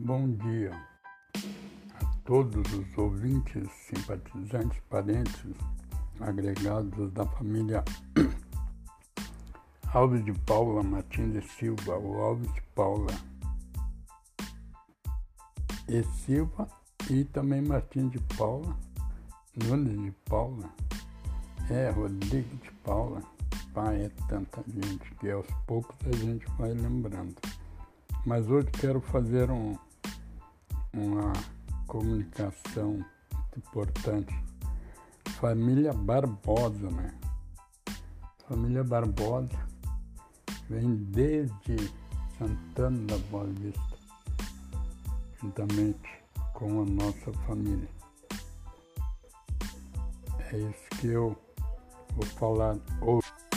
Bom dia a todos os ouvintes, simpatizantes, parentes, agregados da família Alves de Paula Martins de Silva, ou Alves de Paula e Silva, e também Martins de Paula, Nunes de Paula, é Rodrigo de Paula. Pai, é tanta gente que aos poucos a gente vai lembrando. Mas hoje quero fazer um, uma comunicação importante. Família Barbosa, né? Família Barbosa vem desde Santana da Boa Vista, juntamente com a nossa família. É isso que eu vou falar hoje.